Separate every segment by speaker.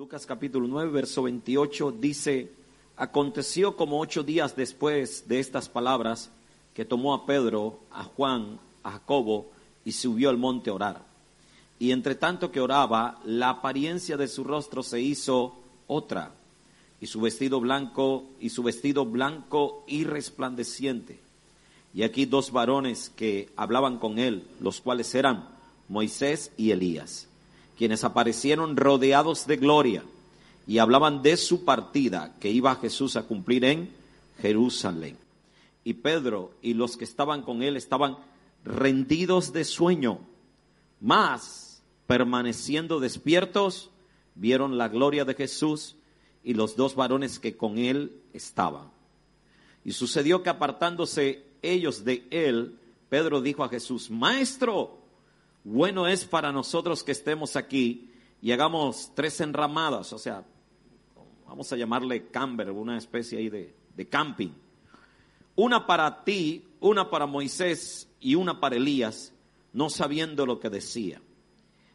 Speaker 1: Lucas capítulo 9, verso 28 dice, aconteció como ocho días después de estas palabras que tomó a Pedro, a Juan, a Jacobo y subió al monte a orar. Y entre tanto que oraba, la apariencia de su rostro se hizo otra, y su vestido blanco, y su vestido blanco y resplandeciente. Y aquí dos varones que hablaban con él, los cuales eran Moisés y Elías quienes aparecieron rodeados de gloria y hablaban de su partida que iba Jesús a cumplir en Jerusalén. Y Pedro y los que estaban con él estaban rendidos de sueño, mas permaneciendo despiertos, vieron la gloria de Jesús y los dos varones que con él estaban. Y sucedió que apartándose ellos de él, Pedro dijo a Jesús, Maestro, bueno es para nosotros que estemos aquí y hagamos tres enramadas, o sea, vamos a llamarle camber, una especie ahí de, de camping. Una para ti, una para Moisés y una para Elías, no sabiendo lo que decía.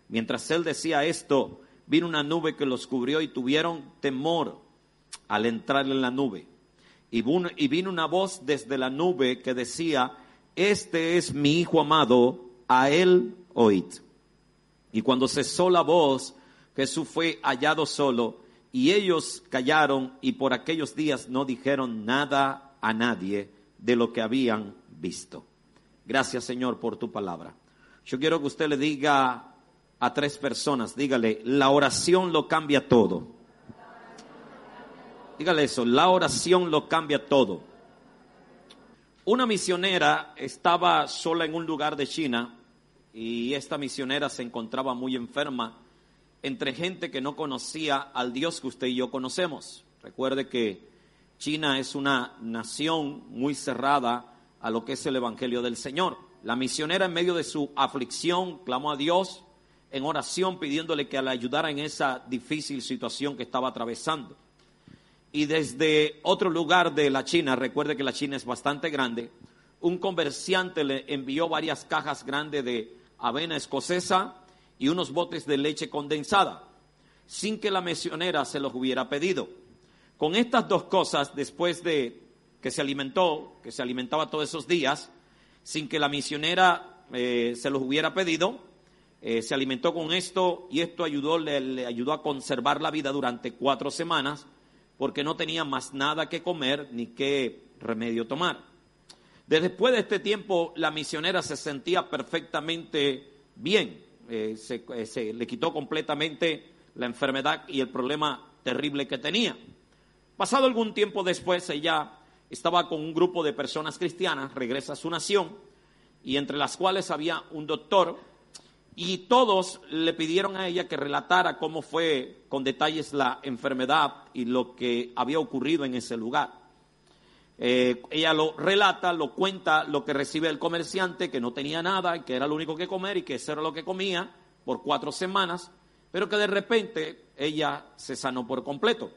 Speaker 1: Mientras él decía esto, vino una nube que los cubrió y tuvieron temor al entrar en la nube. Y vino una voz desde la nube que decía, este es mi Hijo amado, a él oíd. Y cuando cesó la voz, Jesús fue hallado solo y ellos callaron y por aquellos días no dijeron nada a nadie de lo que habían visto. Gracias Señor por tu palabra. Yo quiero que usted le diga a tres personas, dígale, la oración lo cambia todo. Dígale eso, la oración lo cambia todo. Una misionera estaba sola en un lugar de China y esta misionera se encontraba muy enferma entre gente que no conocía al Dios que usted y yo conocemos. Recuerde que China es una nación muy cerrada a lo que es el Evangelio del Señor. La misionera en medio de su aflicción clamó a Dios en oración pidiéndole que la ayudara en esa difícil situación que estaba atravesando. Y desde otro lugar de la China, recuerde que la China es bastante grande, un comerciante le envió varias cajas grandes de avena escocesa y unos botes de leche condensada, sin que la misionera se los hubiera pedido. Con estas dos cosas, después de que se alimentó, que se alimentaba todos esos días, sin que la misionera eh, se los hubiera pedido, eh, se alimentó con esto y esto ayudó, le, le ayudó a conservar la vida durante cuatro semanas, porque no tenía más nada que comer ni qué remedio tomar. Después de este tiempo, la misionera se sentía perfectamente bien. Eh, eh, se, le quitó completamente la enfermedad y el problema terrible que tenía. Pasado algún tiempo después, ella estaba con un grupo de personas cristianas, regresa a su nación, y entre las cuales había un doctor, y todos le pidieron a ella que relatara cómo fue con detalles la enfermedad y lo que había ocurrido en ese lugar. Eh, ella lo relata, lo cuenta, lo que recibe el comerciante, que no tenía nada, que era lo único que comer y que eso era lo que comía por cuatro semanas, pero que de repente ella se sanó por completo.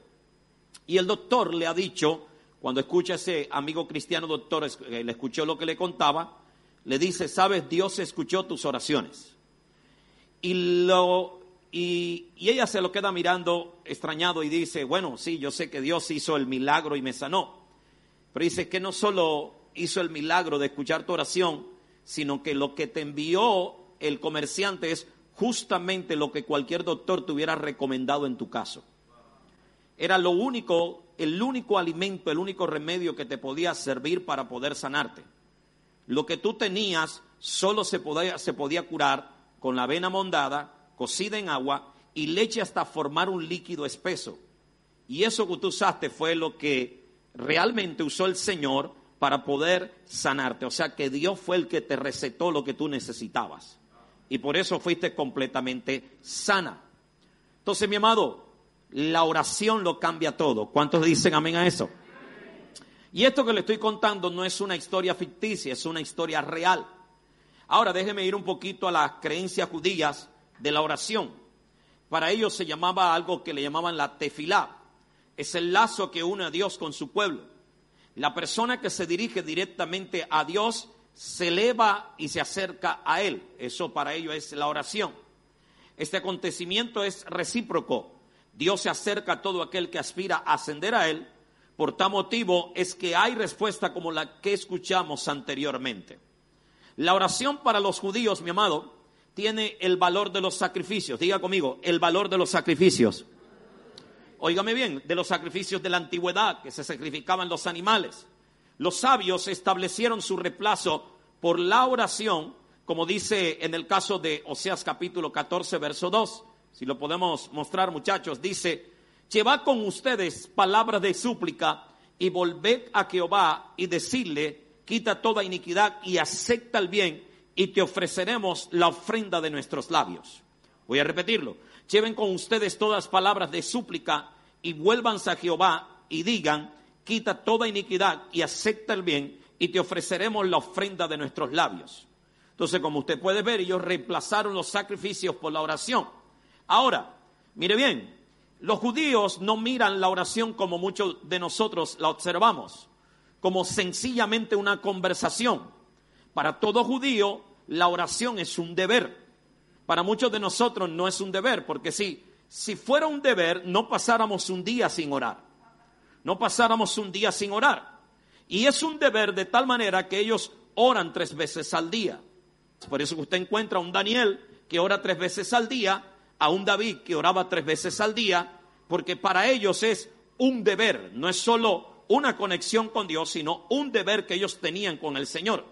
Speaker 1: Y el doctor le ha dicho, cuando escucha a ese amigo cristiano doctor, eh, le escuchó lo que le contaba, le dice, sabes, Dios escuchó tus oraciones. Y, lo, y, y ella se lo queda mirando extrañado y dice, bueno, sí, yo sé que Dios hizo el milagro y me sanó. Pero dice que no solo hizo el milagro de escuchar tu oración, sino que lo que te envió el comerciante es justamente lo que cualquier doctor te hubiera recomendado en tu caso. Era lo único, el único alimento, el único remedio que te podía servir para poder sanarte. Lo que tú tenías solo se podía, se podía curar con la avena mondada, cocida en agua y leche hasta formar un líquido espeso. Y eso que tú usaste fue lo que realmente usó el Señor para poder sanarte. O sea que Dios fue el que te recetó lo que tú necesitabas. Y por eso fuiste completamente sana. Entonces, mi amado, la oración lo cambia todo. ¿Cuántos dicen amén a eso? Y esto que le estoy contando no es una historia ficticia, es una historia real. Ahora déjeme ir un poquito a las creencias judías de la oración. Para ellos se llamaba algo que le llamaban la tefilá es el lazo que une a Dios con su pueblo. La persona que se dirige directamente a Dios se eleva y se acerca a Él. Eso para ello es la oración. Este acontecimiento es recíproco. Dios se acerca a todo aquel que aspira a ascender a Él. Por tal motivo es que hay respuesta como la que escuchamos anteriormente. La oración para los judíos, mi amado, tiene el valor de los sacrificios. Diga conmigo, el valor de los sacrificios. Óigame bien, de los sacrificios de la antigüedad que se sacrificaban los animales. Los sabios establecieron su reemplazo por la oración, como dice en el caso de Oseas capítulo 14, verso 2. Si lo podemos mostrar, muchachos, dice, llevad con ustedes palabras de súplica y volved a Jehová y decirle, quita toda iniquidad y acepta el bien y te ofreceremos la ofrenda de nuestros labios. Voy a repetirlo. Lleven con ustedes todas palabras de súplica y vuélvanse a Jehová y digan, quita toda iniquidad y acepta el bien y te ofreceremos la ofrenda de nuestros labios. Entonces, como usted puede ver, ellos reemplazaron los sacrificios por la oración. Ahora, mire bien, los judíos no miran la oración como muchos de nosotros la observamos como sencillamente una conversación. Para todo judío, la oración es un deber. Para muchos de nosotros no es un deber, porque si, si fuera un deber, no pasáramos un día sin orar. No pasáramos un día sin orar. Y es un deber de tal manera que ellos oran tres veces al día. Por eso usted encuentra a un Daniel que ora tres veces al día, a un David que oraba tres veces al día, porque para ellos es un deber, no es solo una conexión con Dios, sino un deber que ellos tenían con el Señor.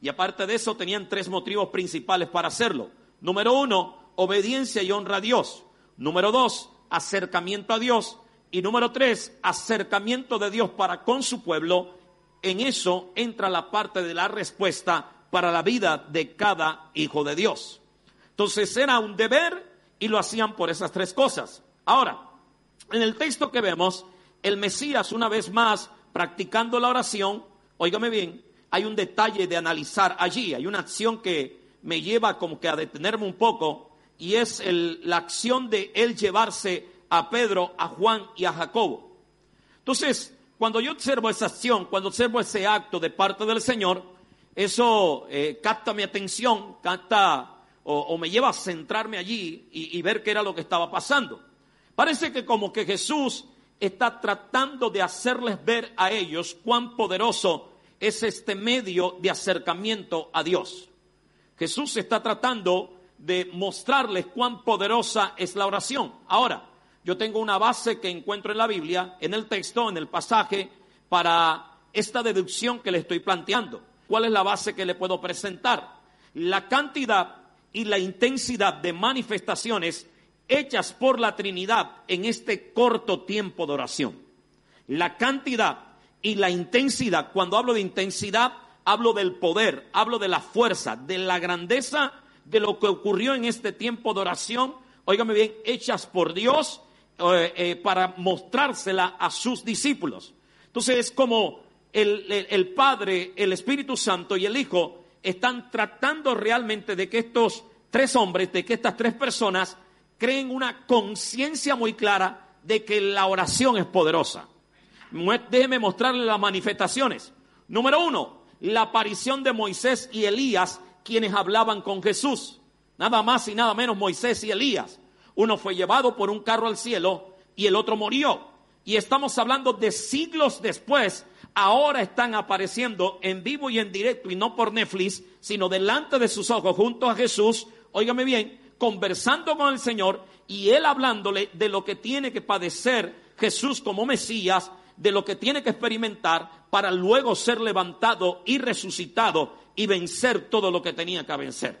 Speaker 1: Y aparte de eso, tenían tres motivos principales para hacerlo. Número uno, obediencia y honra a Dios. Número dos, acercamiento a Dios. Y número tres, acercamiento de Dios para con su pueblo. En eso entra la parte de la respuesta para la vida de cada hijo de Dios. Entonces era un deber y lo hacían por esas tres cosas. Ahora, en el texto que vemos, el Mesías, una vez más, practicando la oración, óigame bien, hay un detalle de analizar allí, hay una acción que me lleva como que a detenerme un poco, y es la acción de él llevarse a Pedro, a Juan y a Jacobo. Entonces, cuando yo observo esa acción, cuando observo ese acto de parte del Señor, eso eh, capta mi atención, capta o, me lleva a centrarme allí y, y ver qué era lo que estaba pasando. Parece que como que Jesús está tratando de hacerles ver a ellos cuán poderoso es este medio de acercamiento a Dios. Jesús está tratando de mostrarles cuán poderosa es la oración. Ahora, yo tengo una base que encuentro en la Biblia, en el texto, en el pasaje, para esta deducción que le estoy planteando. ¿Cuál es la base que le puedo presentar? La cantidad y la intensidad de manifestaciones hechas por la Trinidad en este corto tiempo de oración. La cantidad y la intensidad, cuando hablo de intensidad, hablo del poder, hablo de la fuerza, de la grandeza de lo que ocurrió en este tiempo de oración, óigame bien, hechas por Dios eh, eh, para mostrársela a sus discípulos. Entonces es como el, el Padre, el Espíritu Santo y el Hijo están tratando realmente de que estos tres hombres, de que estas tres personas creen una conciencia muy clara de que la oración es poderosa. Déjeme mostrarle las manifestaciones. Número uno, la aparición de Moisés y Elías, quienes hablaban con Jesús. Nada más y nada menos Moisés y Elías. Uno fue llevado por un carro al cielo y el otro murió. Y estamos hablando de siglos después. Ahora están apareciendo en vivo y en directo y no por Netflix, sino delante de sus ojos junto a Jesús. Óigame bien, conversando con el Señor y él hablándole de lo que tiene que padecer Jesús como Mesías, de lo que tiene que experimentar para luego ser levantado y resucitado y vencer todo lo que tenía que vencer.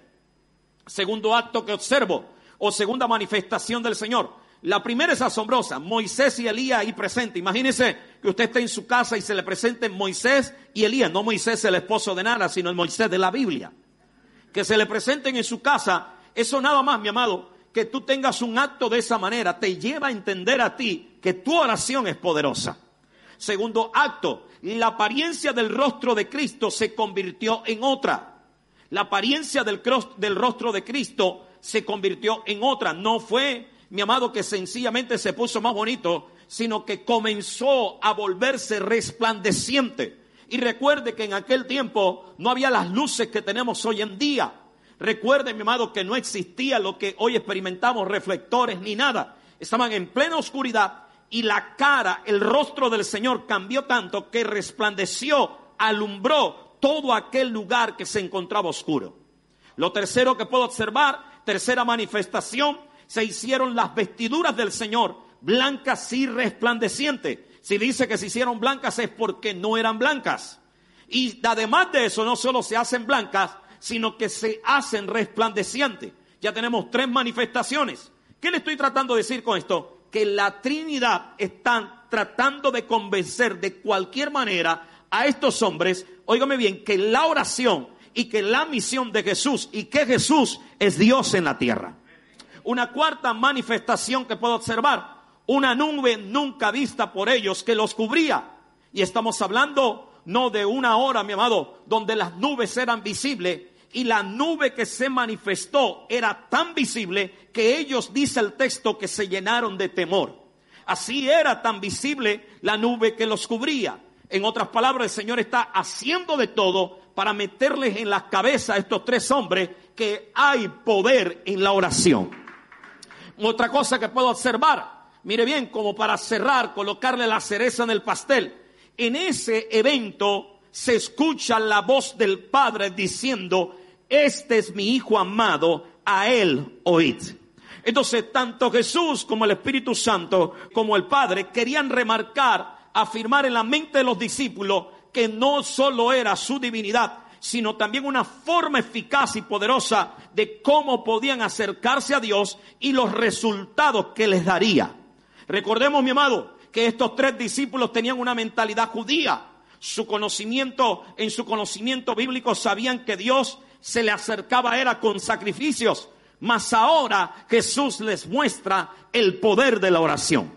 Speaker 1: Segundo acto que observo, o segunda manifestación del Señor. La primera es asombrosa, Moisés y Elías ahí presente. Imagínese que usted esté en su casa y se le presenten Moisés y Elías, no Moisés el esposo de nada, sino el Moisés de la Biblia. Que se le presenten en su casa eso nada más, mi amado, que tú tengas un acto de esa manera, te lleva a entender a ti que tu oración es poderosa. Segundo acto, la apariencia del rostro de Cristo se convirtió en otra. La apariencia del, rostro de Cristo se convirtió en otra. No fue, mi amado, que sencillamente se puso más bonito, sino que comenzó a volverse resplandeciente. Y recuerde que en aquel tiempo no había las luces que tenemos hoy en día. Recuerde, mi amado, que no existía lo que hoy experimentamos, reflectores ni nada. estaban en plena oscuridad y la cara, el rostro del Señor cambió tanto que resplandeció, alumbró todo aquel lugar que se encontraba oscuro. Lo tercero que puedo observar, tercera manifestación, se hicieron las vestiduras del Señor blancas y resplandecientes. Si dice que se hicieron blancas es porque no eran blancas. Y además de eso, no solo se hacen blancas, sino que se hacen resplandecientes. Ya tenemos tres manifestaciones. ¿Qué le estoy tratando de decir con esto? Que la Trinidad están tratando de convencer de cualquier manera a estos hombres, óigame bien, que la oración y que la misión de Jesús y que Jesús es Dios en la tierra. Una cuarta manifestación que puedo observar, una nube nunca vista por ellos que los cubría. Y estamos hablando no de una hora, mi amado, donde las nubes eran visibles y la nube que se manifestó era tan visible que ellos, dice el texto, que se llenaron de temor. Así era tan visible la nube que los cubría. En otras palabras, el Señor está haciendo de todo para meterles en la cabeza a estos tres hombres que hay poder en la oración. Otra cosa que puedo observar, mire bien, como para cerrar, colocarle la cereza en el pastel. En ese evento se escucha la voz del Padre diciendo, este es mi Hijo amado, a Él oíd. Entonces, tanto Jesús como el Espíritu Santo, como el Padre, querían remarcar, afirmar en la mente de los discípulos que no solo era su divinidad, sino también una forma eficaz y poderosa de cómo podían acercarse a Dios y los resultados que les daría. Recordemos, mi amado, que estos tres discípulos tenían una mentalidad judía. Su conocimiento, en su conocimiento bíblico sabían que Dios se le acercaba era con sacrificios, mas ahora Jesús les muestra el poder de la oración.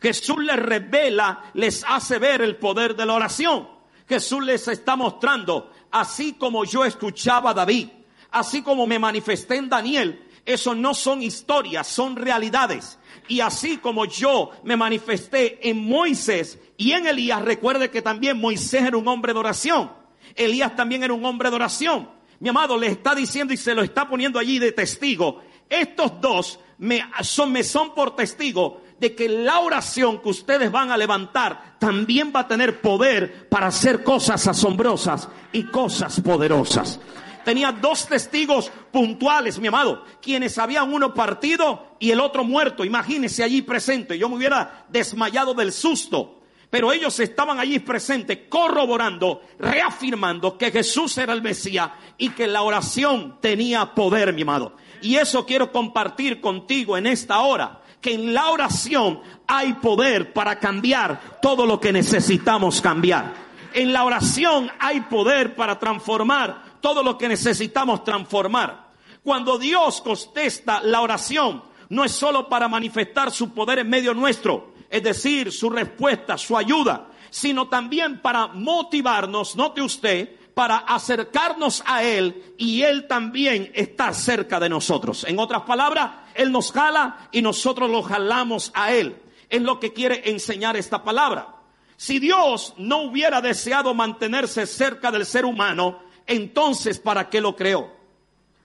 Speaker 1: Jesús les revela, les hace ver el poder de la oración. Jesús les está mostrando, así como yo escuchaba a David, así como me manifesté en Daniel, eso no son historias, son realidades. Y así como yo me manifesté en Moisés y en Elías, recuerde que también Moisés era un hombre de oración. Elías también era un hombre de oración mi amado, le está diciendo y se lo está poniendo allí de testigo. Estos dos me son, me son por testigo de que la oración que ustedes van a levantar también va a tener poder para hacer cosas asombrosas y cosas poderosas. Tenía dos testigos puntuales, mi amado, quienes habían uno partido y el otro muerto. Imagínese allí presente. Yo me hubiera desmayado del susto. Pero ellos estaban allí presentes, corroborando, reafirmando que Jesús era el Mesías y que la oración tenía poder, mi amado. Y eso quiero compartir contigo en esta hora, que en la oración hay poder para cambiar todo lo que necesitamos cambiar. En la oración hay poder para transformar todo lo que necesitamos transformar. Cuando Dios contesta la oración, no es solo para manifestar su poder en medio nuestro, es decir, su respuesta, su ayuda, sino también para motivarnos, note usted, para acercarnos a Él y Él también está cerca de nosotros. En otras palabras, Él nos jala y nosotros lo jalamos a Él. Es lo que quiere enseñar esta palabra. Si Dios no hubiera deseado mantenerse cerca del ser humano, entonces ¿para qué lo creó?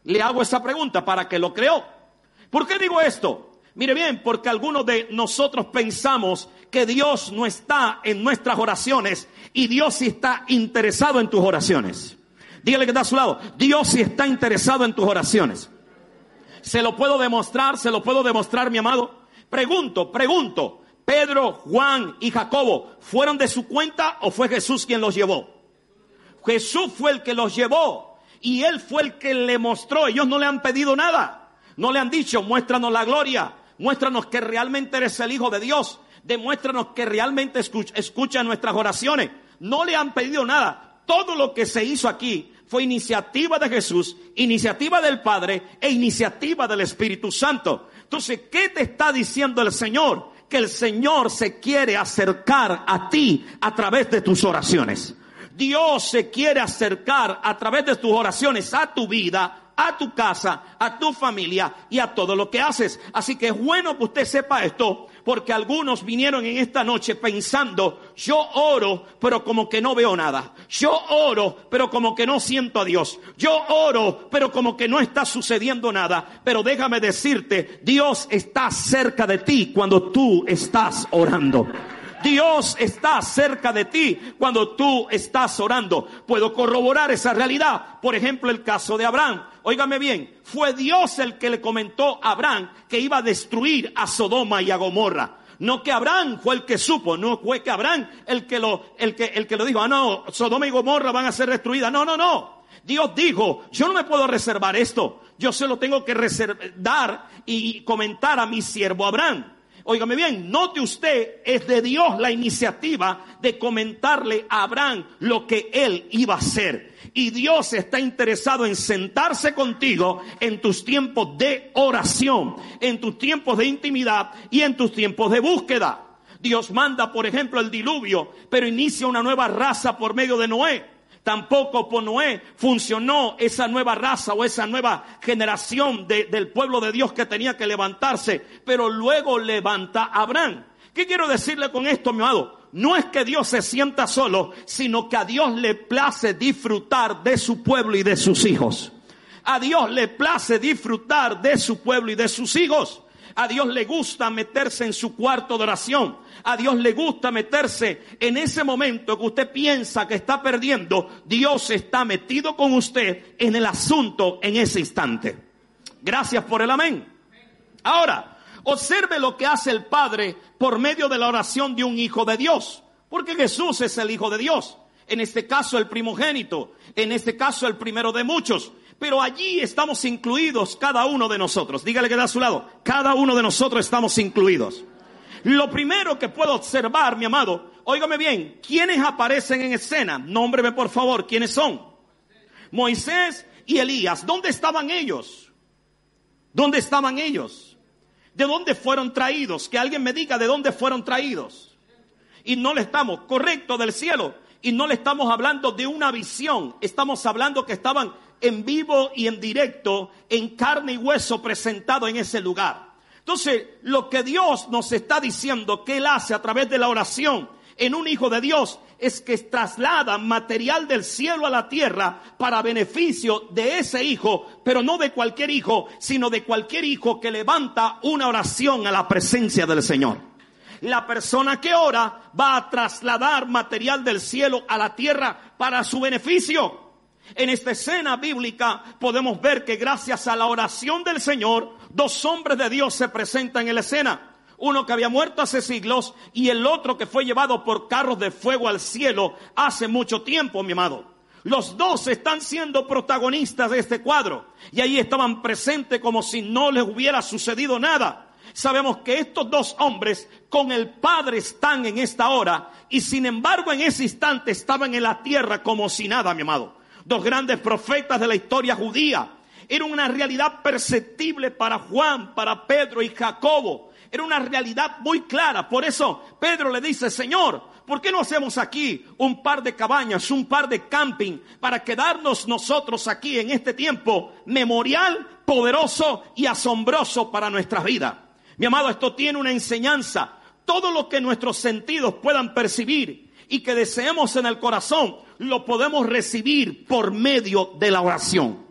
Speaker 1: Le hago esa pregunta, ¿para qué lo creó? ¿Por qué digo esto? Mire bien, porque algunos de nosotros pensamos que Dios no está en nuestras oraciones y Dios sí está interesado en tus oraciones. Dígale que está a su lado. Dios sí está interesado en tus oraciones. Se lo puedo demostrar, se lo puedo demostrar, mi amado. Pregunto, pregunto. Pedro, Juan y Jacobo, ¿fueron de su cuenta o fue Jesús quien los llevó? Jesús fue el que los llevó y él fue el que le mostró. Ellos no le han pedido nada. No le han dicho, muéstranos la gloria, Muéstranos que realmente eres el Hijo de Dios. Demuéstranos que realmente escucha, nuestras oraciones. No le han pedido nada. Todo lo que se hizo aquí fue iniciativa de Jesús, iniciativa del Padre e iniciativa del Espíritu Santo. Entonces, ¿qué te está diciendo el Señor? Que el Señor se quiere acercar a ti a través de tus oraciones. Dios se quiere acercar a través de tus oraciones a tu vida, a tu casa, a tu familia y a todo lo que haces. Así que es bueno que usted sepa esto, porque algunos vinieron en esta noche pensando, yo oro, pero como que no veo nada. Yo oro, pero como que no siento a Dios. Yo oro, pero como que no está sucediendo nada. Pero déjame decirte, Dios está cerca de ti cuando tú estás orando. Dios está cerca de ti cuando tú estás orando. Puedo corroborar esa realidad. Por ejemplo, el caso de Abraham. Óigame bien, fue Dios el que le comentó a Abraham que iba a destruir a Sodoma y a Gomorra. No que Abraham fue el que supo, no fue que Abraham el que lo, el que, el que lo dijo, ah, no, Sodoma y Gomorra van a ser destruidas. No, no, no. Dios dijo, yo no me puedo reservar esto. Yo se lo tengo que dar y comentar a mi siervo Abraham. Óigame bien, note usted, es de Dios la iniciativa de comentarle a Abraham lo que él iba a hacer. Y Dios está interesado en sentarse contigo en tus tiempos de oración, en tus tiempos de intimidad y en tus tiempos de búsqueda. Dios manda, por ejemplo, el diluvio, pero inicia una nueva raza por medio de Noé. Tampoco por Noé funcionó esa nueva raza o esa nueva generación del pueblo de Dios que tenía que levantarse, pero luego levanta a Abraham. ¿Qué quiero decirle con esto, mi amado? No es que Dios se sienta solo, sino que a Dios le place disfrutar de su pueblo y de sus hijos. A Dios le place disfrutar de su pueblo y de sus hijos. A Dios le gusta meterse en su cuarto de oración. A Dios le gusta meterse en ese momento que usted piensa que está perdiendo. Dios está metido con usted en el asunto en ese instante. Gracias por el amén. Ahora, observe lo que hace el Padre por medio de la oración de un hijo de Dios. Porque Jesús es el hijo de Dios. En este caso el primogénito. En este caso el primero de muchos pero allí estamos incluidos cada uno de nosotros. Dígale que da a su lado, cada uno de nosotros estamos incluidos. Lo primero que puedo observar, mi amado, óigame bien, ¿quiénes aparecen en escena? Nómbreme por favor, ¿quiénes son? Moisés y Elías. ¿Dónde estaban ellos? ¿Dónde estaban ellos? ¿De dónde fueron traídos? Que alguien me diga de dónde fueron traídos. Y no le estamos, correcto, del cielo. Y no le estamos hablando de una visión. Estamos hablando que estaban en vivo y en directo, en carne y hueso presentado en ese lugar. Entonces, lo que Dios nos está diciendo que Él hace a través de la oración en un hijo de Dios es que traslada material del cielo a la tierra para beneficio de ese hijo, pero no de cualquier hijo, sino de cualquier hijo que levanta una oración a la presencia del Señor. La persona que ora va a trasladar material del cielo a la tierra para su beneficio. En esta escena bíblica podemos ver que gracias a la oración del Señor, dos hombres de Dios se presentan en la escena. Uno que había muerto hace siglos y el otro que fue llevado por carros de fuego al cielo hace mucho tiempo, mi amado. Los dos están siendo protagonistas de este cuadro y ahí estaban presentes como si no les hubiera sucedido nada. Sabemos que estos dos hombres con el Padre están en esta hora y sin embargo en ese instante estaban en la tierra como si nada, mi amado dos grandes profetas de la historia judía. Era una realidad perceptible para Juan, para Pedro y Jacobo. Era una realidad muy clara. Por eso Pedro le dice, Señor, ¿por qué no hacemos aquí un par de cabañas, un par de camping para quedarnos nosotros aquí en este tiempo memorial, poderoso y asombroso para nuestras vidas? Mi amado, esto tiene una enseñanza. Todo lo que nuestros sentidos puedan percibir y que deseemos en el corazón, lo podemos recibir por medio de la oración.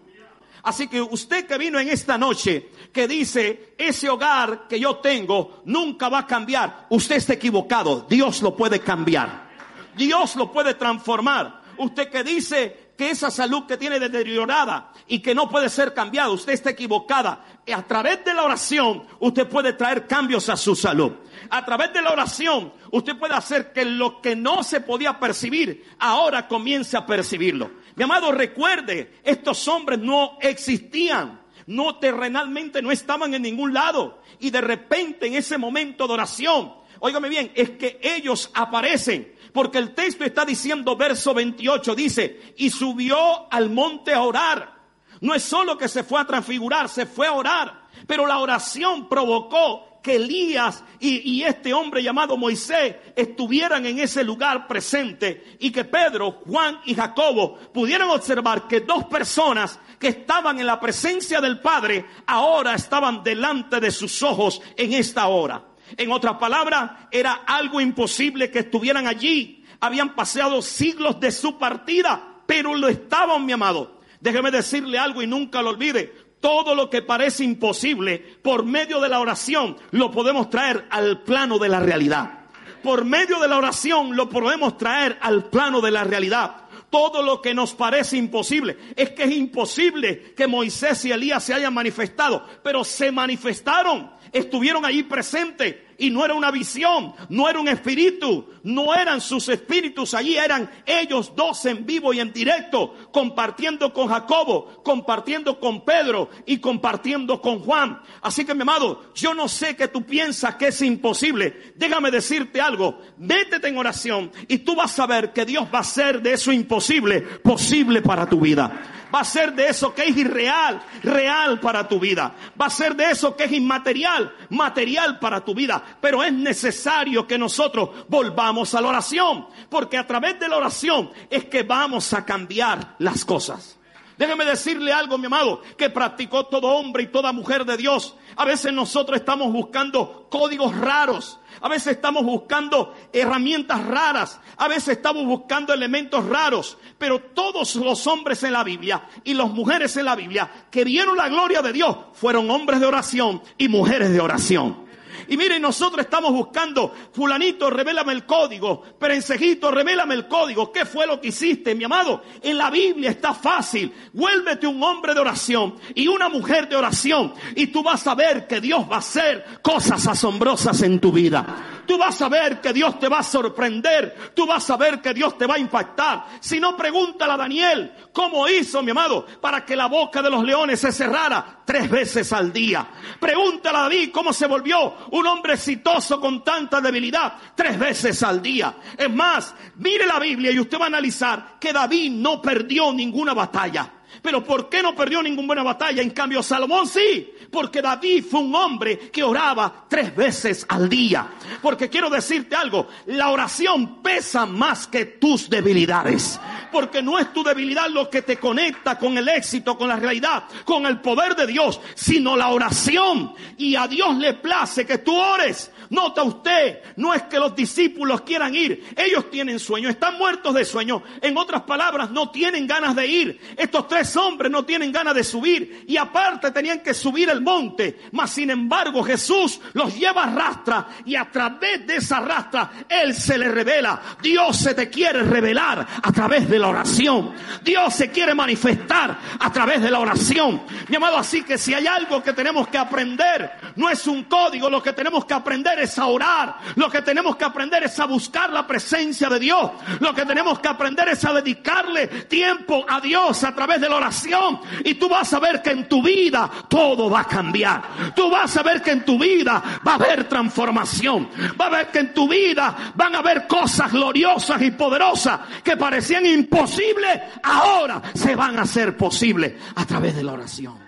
Speaker 1: Así que usted que vino en esta noche, que dice, ese hogar que yo tengo nunca va a cambiar, usted está equivocado, Dios lo puede cambiar. Dios lo puede transformar. Usted que dice que esa salud que tiene deteriorada y que no puede ser cambiada, usted está equivocada. A través de la oración, usted puede traer cambios a su salud a través de la oración, usted puede hacer que lo que no se podía percibir, ahora comience a percibirlo. Mi amado, recuerde, estos hombres no existían, no terrenalmente, no estaban en ningún lado. Y de repente en ese momento de oración, óigame bien, es que ellos aparecen. Porque el texto está diciendo, verso 28, dice, y subió al monte a orar. No es solo que se fue a transfigurar, se fue a orar. Pero la oración provocó que Elías y, este hombre llamado Moisés estuvieran en ese lugar presente y que Pedro, Juan y Jacobo pudieran observar que dos personas que estaban en la presencia del Padre ahora estaban delante de sus ojos en esta hora.
Speaker 2: En otras palabras, era algo imposible que estuvieran allí. Habían paseado siglos de su partida, pero lo estaban, mi amado. Déjeme decirle algo y nunca lo olvide. Todo lo que parece imposible, por medio de la oración, lo podemos traer al plano de la realidad. Por medio de la oración lo podemos traer al plano de la realidad todo lo que nos parece imposible. Es que es imposible que Moisés y Elías se hayan manifestado, pero se manifestaron, estuvieron allí presentes y no era una visión, no era un espíritu, no eran sus espíritus allí, eran ellos dos en vivo y en directo, compartiendo con Jacobo, compartiendo con Pedro y compartiendo con Juan. Así que mi amado, yo no sé que tú piensas que es imposible. Déjame decirte algo, métete en oración y tú vas a ver que Dios va a hacer de eso imposible posible para tu vida. Va a ser de eso que es irreal, real para tu vida. Va a ser de eso que es inmaterial, material para tu vida. Pero es necesario que nosotros volvamos a la oración. Porque a través de la oración es que vamos a cambiar las cosas. Déjeme decirle algo, mi amado, que practicó todo hombre y toda mujer de Dios. A veces nosotros estamos buscando códigos raros. A veces estamos buscando herramientas raras. A veces estamos buscando elementos raros. Pero todos los hombres en la Biblia y las mujeres en la Biblia que vieron la gloria de Dios fueron hombres de oración y mujeres de oración. Y miren, nosotros estamos buscando, fulanito, revélame el código, perencejito, revélame el código. ¿Qué fue lo que hiciste, mi amado? En la Biblia está fácil. Vuélvete un hombre de oración y una mujer de oración y tú vas a ver que Dios va a hacer cosas asombrosas en tu vida. Tú vas a ver que Dios te va a sorprender. Tú vas a ver que Dios te va a impactar. Si no, pregúntale a Daniel cómo hizo, mi amado, para que la boca de los leones se cerrara tres veces al día. Pregúntale a David cómo se volvió un hombre exitoso con tanta debilidad tres veces al día. Es más, mire la Biblia y usted va a analizar que David no perdió ninguna batalla. Pero ¿por qué no perdió ninguna batalla? En cambio, Salomón sí. Porque David fue un hombre que oraba tres veces al día. Porque quiero decirte algo, la oración pesa más que tus debilidades. Porque no es tu debilidad lo que te conecta con el éxito, con la realidad, con el poder de Dios, sino la oración. Y a Dios le place que tú ores. Nota usted, no es que los discípulos quieran ir, ellos tienen sueño, están muertos de sueño. En otras palabras, no tienen ganas de ir. Estos tres hombres no tienen ganas de subir y aparte tenían que subir el monte. Mas sin embargo, Jesús los lleva a rastra y a través de esa rastra Él se le revela. Dios se te quiere revelar a través de la oración. Dios se quiere manifestar a través de la oración. Mi amado, así que si hay algo que tenemos que aprender, no es un código, lo que tenemos que aprender es a orar. Lo que tenemos que aprender es a buscar la presencia de Dios. Lo que tenemos que aprender es a dedicarle tiempo a Dios a través de la oración. Y tú vas a ver que en tu vida todo va a cambiar. Tú vas a ver que en tu vida va a haber transformación. Va a ver que en tu vida van a haber cosas gloriosas y poderosas que parecían imposibles. Ahora se van a hacer posibles a través de la oración.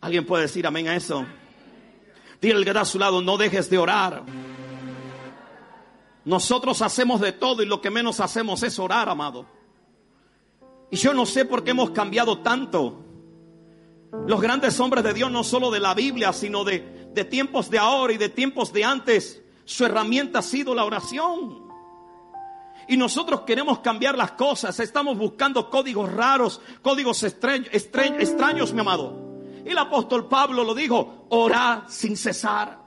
Speaker 2: ¿Alguien puede decir amén a eso? Dile que está a su lado, no dejes de orar. Nosotros hacemos de todo y lo que menos hacemos es orar, amado. Y yo no sé por qué hemos cambiado tanto. Los grandes hombres de Dios, no solo de la Biblia, sino de, de tiempos de ahora y de tiempos de antes, su herramienta ha sido la oración. Y nosotros queremos cambiar las cosas. Estamos buscando códigos raros, códigos extraños, extraños mi amado. Y el apóstol Pablo lo dijo, orar sin cesar.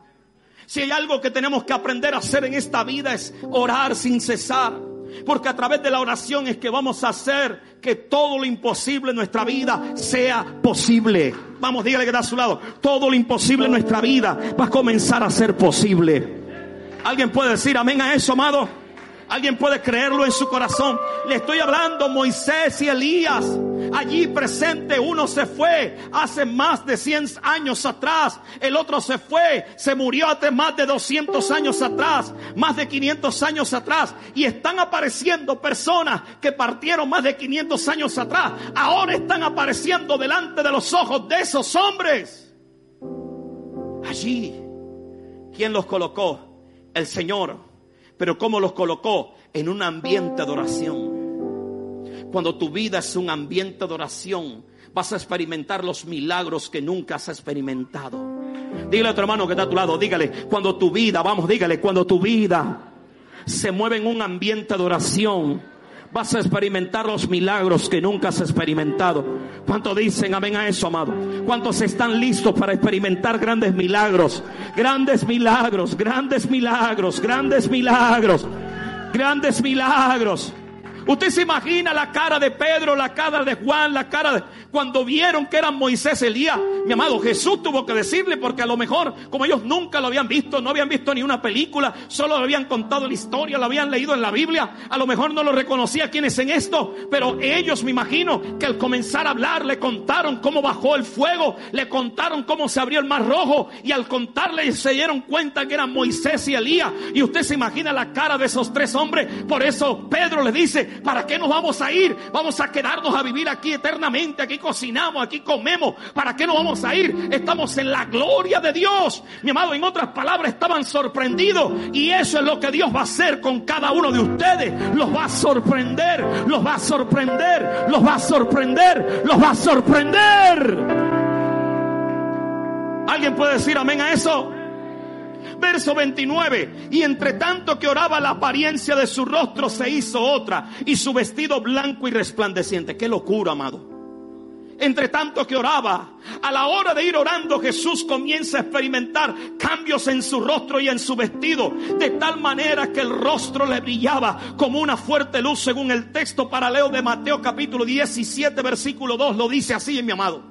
Speaker 2: Si hay algo que tenemos que aprender a hacer en esta vida es orar sin cesar. Porque a través de la oración es que vamos a hacer que todo lo imposible en nuestra vida sea posible. Vamos, dígale que está a su lado. Todo lo imposible en nuestra vida va a comenzar a ser posible. ¿Alguien puede decir amén a eso, amado? ¿Alguien puede creerlo en su corazón? Le estoy hablando Moisés y Elías allí presente. Uno se fue hace más de 100 años atrás. El otro se fue, se murió hace más de 200 años atrás, más de 500 años atrás. Y están apareciendo personas que partieron más de 500 años atrás. Ahora están apareciendo delante de los ojos de esos hombres. Allí, ¿quién los colocó? El Señor. Pero ¿cómo los colocó? En un ambiente de oración. Cuando tu vida es un ambiente de oración, vas a experimentar los milagros que nunca has experimentado. Dígale a tu hermano que está a tu lado, dígale, cuando tu vida, vamos, dígale, cuando tu vida se mueve en un ambiente de oración, vas a experimentar los milagros que nunca has experimentado. ¿Cuántos dicen amén a eso, amado? ¿Cuántos están listos para experimentar grandes milagros? Grandes milagros, grandes milagros, grandes milagros, grandes milagros. Usted se imagina la cara de Pedro, la cara de Juan, la cara de... Cuando vieron que eran Moisés Elías, mi amado Jesús tuvo que decirle porque a lo mejor, como ellos nunca lo habían visto, no habían visto ni una película, solo lo habían contado la historia, lo habían leído en la Biblia, a lo mejor no lo reconocía quienes en esto, pero ellos me imagino que al comenzar a hablar le contaron cómo bajó el fuego, le contaron cómo se abrió el mar rojo y al contarle se dieron cuenta que eran Moisés y Elías. Y usted se imagina la cara de esos tres hombres, por eso Pedro le ¿para qué nos vamos a ir? Vamos a quedarnos a vivir aquí eternamente, aquí cocinamos, aquí comemos. ¿Para qué nos vamos a ir? Estamos en la gloria de Dios. Mi amado, en otras palabras, estaban sorprendidos. Y eso es lo que Dios va a hacer con cada uno de ustedes. Los va a sorprender, los va a sorprender, los va a sorprender, los va a sorprender. ¿Alguien puede decir amén a eso? Verso 29. Y entre tanto que oraba, la apariencia de su rostro se hizo otra. Y su vestido blanco y resplandeciente. Qué locura, amado. Entre tanto que oraba, a la hora de ir orando, Jesús comienza a experimentar cambios en su rostro y en su vestido, de tal manera que el rostro le brillaba como una fuerte luz, según el texto paralelo de Mateo capítulo 17, versículo 2, lo dice así, mi amado.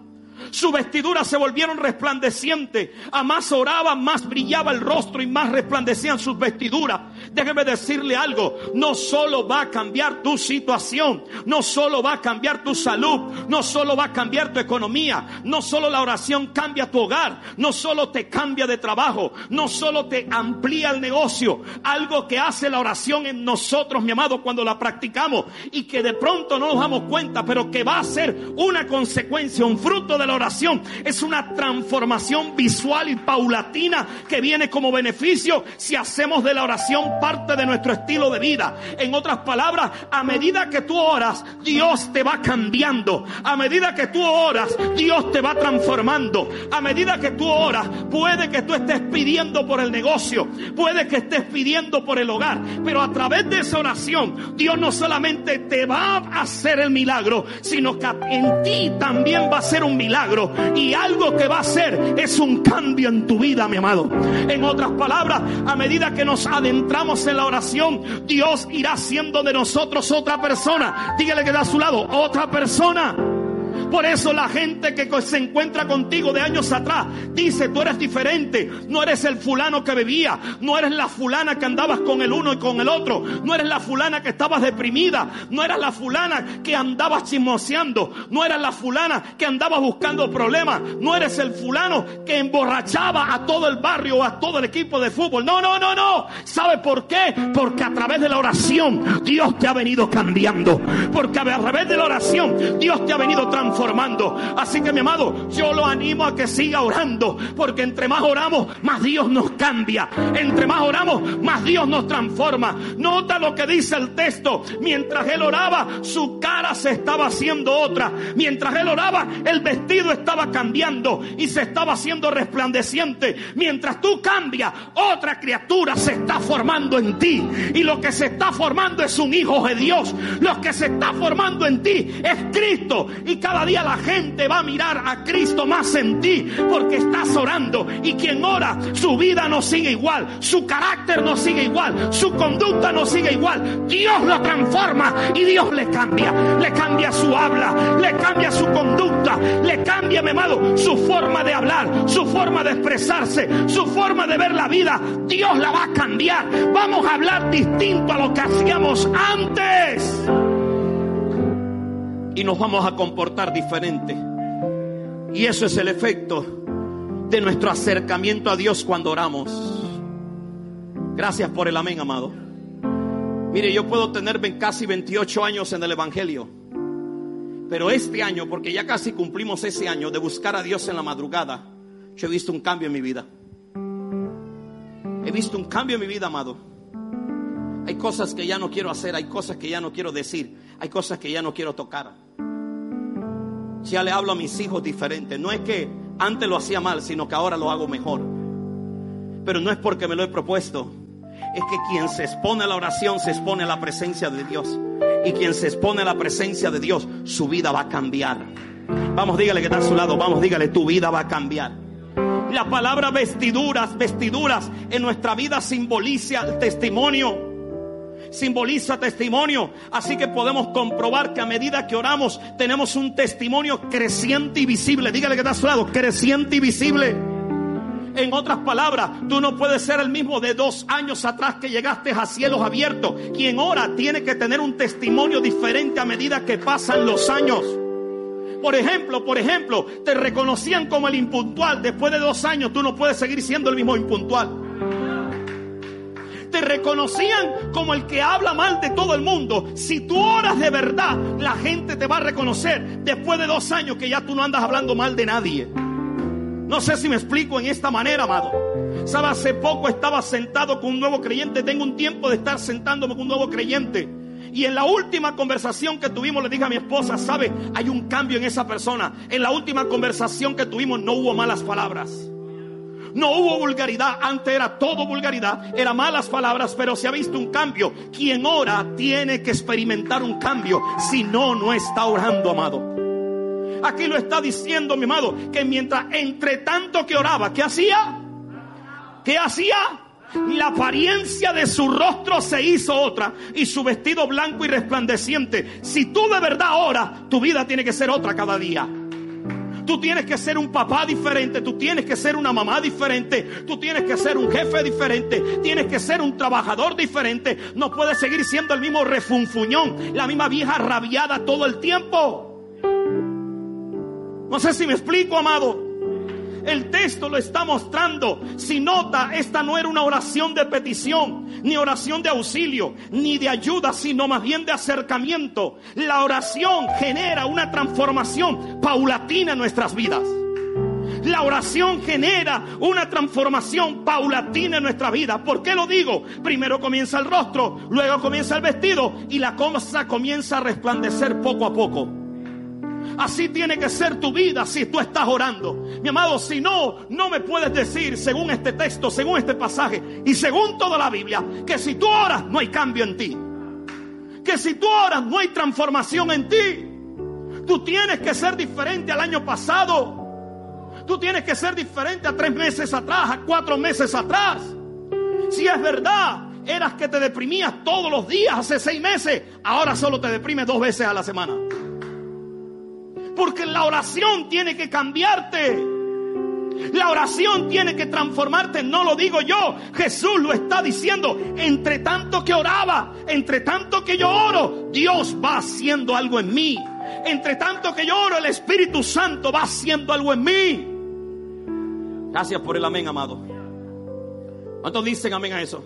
Speaker 2: Sus vestiduras se volvieron resplandecientes. A más oraba, más brillaba el rostro y más resplandecían sus vestiduras. Déjeme decirle algo. No solo va a cambiar tu situación. No solo va a cambiar tu salud. No solo va a cambiar tu economía. No solo la oración cambia tu hogar. No solo te cambia de trabajo. No solo te amplía el negocio. Algo que hace la oración en nosotros, mi amado, cuando la practicamos. Y que de pronto no nos damos cuenta. Pero que va a ser una consecuencia, un fruto de la oración es una transformación visual y paulatina que viene como beneficio si hacemos de la oración parte de nuestro estilo de vida. En otras palabras, a medida que tú oras, Dios te va cambiando. A medida que tú oras, Dios te va transformando. A medida que tú oras, puede que tú estés pidiendo por el negocio, puede que estés pidiendo por el hogar, pero a través de esa oración, Dios no solamente te va a hacer el milagro, sino que en ti también va a ser un milagro y algo que va a hacer es un cambio en tu vida, mi amado. En otras palabras, a medida que nos adentramos en la oración, Dios irá haciendo de nosotros otra persona. Dígale que da a su lado, otra persona. Por eso la gente que se encuentra contigo de años atrás dice, tú eres diferente, no eres el fulano que bebía, no eres la fulana que andabas con el uno y con el otro, no eres la fulana que estabas deprimida, no eras la fulana que andabas chismoseando, no eras la fulana que andabas buscando problemas, no eres el fulano que emborrachaba a todo el barrio o a todo el equipo de fútbol. No, no, no, no. ¿Sabe por qué? Porque a través de la oración Dios te ha venido cambiando. Porque a través de la oración Dios te ha venido transformando formando. Así que mi amado, yo lo animo a que siga orando, porque entre más oramos, más Dios nos cambia. Entre más oramos, más Dios nos transforma. Nota lo que dice el texto. Mientras él oraba, su cara se estaba haciendo otra. Mientras él oraba, el vestido estaba cambiando y se estaba haciendo resplandeciente. Mientras tú cambias, otra criatura se está formando en ti. Y lo que se está formando es un hijo de Dios. Lo que se está formando en ti es Cristo. Y cada día la gente va a mirar a Cristo más en ti porque estás orando. Y quien ora, su vida no sigue igual, su carácter no sigue igual, su conducta no sigue igual. Dios lo transforma y Dios le cambia. Le cambia su habla, le cambia su conducta, le cambia, mi amado, su forma de hablar, su forma de expresarse, su forma de ver la vida. Dios la va a cambiar. Vamos a hablar distinto a lo que hacíamos antes y nos vamos a comportar diferente. Y eso es el efecto de nuestro acercamiento a Dios cuando oramos. Gracias por el amén, amado. Mire, yo puedo tener casi 28 años en el Evangelio. Pero este año, porque ya casi cumplimos ese año de buscar a Dios en la madrugada, yo he visto un cambio en mi vida. He visto un cambio en mi vida, amado. Hay cosas que ya no quiero hacer, hay cosas que ya no quiero decir, hay cosas que ya no quiero tocar. Ya le hablo a mis hijos diferente. No es que Antes lo hacía mal, sino que ahora lo hago mejor. Pero no es porque me lo he propuesto. Es que quien se expone a la oración se expone a la presencia de Dios. Y quien se expone a la presencia de Dios, su vida va a cambiar. Vamos, dígale que está a su lado. Vamos, dígale, tu vida va a cambiar. La palabra vestiduras, vestiduras en nuestra vida simboliza el testimonio simboliza testimonio. Así que podemos comprobar que a medida que oramos tenemos un testimonio creciente y visible. Dígale que está a su lado, creciente y visible. En otras palabras, tú no puedes ser el mismo de dos años atrás que llegaste a cielos abiertos. Quien ora tiene que tener un testimonio diferente a medida que pasan los años. Por ejemplo, por ejemplo, te reconocían como el impuntual. Después de dos años tú no puedes seguir siendo el mismo impuntual. Te reconocían como el que habla mal de todo el mundo. Si tú oras de verdad, la gente te va a reconocer después de dos años que ya tú no andas hablando mal de nadie. No sé si me explico en esta manera, amado. Sabe, hace poco estaba sentado con un nuevo creyente. Tengo un tiempo de estar sentándome con un nuevo creyente. Y en la última conversación que tuvimos le dije a mi esposa, sabe, hay un cambio en esa persona. En la última conversación que tuvimos no hubo malas palabras. No hubo vulgaridad, antes era todo vulgaridad, era malas palabras, pero se ha visto un cambio. Quien ora tiene que experimentar un cambio, si no, no está orando, amado. Aquí lo está diciendo mi amado, que mientras entre tanto que oraba, ¿qué hacía? ¿Qué hacía? La apariencia de su rostro se hizo otra y su vestido blanco y resplandeciente. Si tú de verdad oras, tu vida tiene que ser otra cada día. Tú tienes que ser un papá diferente, tú tienes que ser una mamá diferente, tú tienes que ser un jefe diferente, tienes que ser un trabajador diferente. No puedes seguir siendo el mismo refunfuñón, la misma vieja rabiada todo el tiempo. No sé si me explico, amado. El texto lo está mostrando. Si nota, esta no era una oración de petición, ni oración de auxilio, ni de ayuda, sino más bien de acercamiento. La oración genera una transformación paulatina en nuestras vidas. La oración genera una transformación paulatina en nuestra vida. ¿Por qué lo digo? Primero comienza el rostro, luego comienza el vestido y la cosa comienza a resplandecer poco a poco. Así tiene que ser tu vida si tú estás orando. Mi amado, si no, no me puedes decir, según este texto, según este pasaje y según toda la Biblia, que si tú oras no hay cambio en ti. Que si tú oras no hay transformación en ti. Tú tienes que ser diferente al año pasado. Tú tienes que ser diferente a tres meses atrás, a cuatro meses atrás. Si es verdad, eras que te deprimías todos los días hace seis meses, ahora solo te deprimes dos veces a la semana. Porque la oración tiene que cambiarte. La oración tiene que transformarte, no lo digo yo, Jesús lo está diciendo. Entre tanto que oraba, entre tanto que yo oro, Dios va haciendo algo en mí. Entre tanto que yo oro, el Espíritu Santo va haciendo algo en mí. Gracias por el amén, amado. ¿Cuántos dicen amén a eso?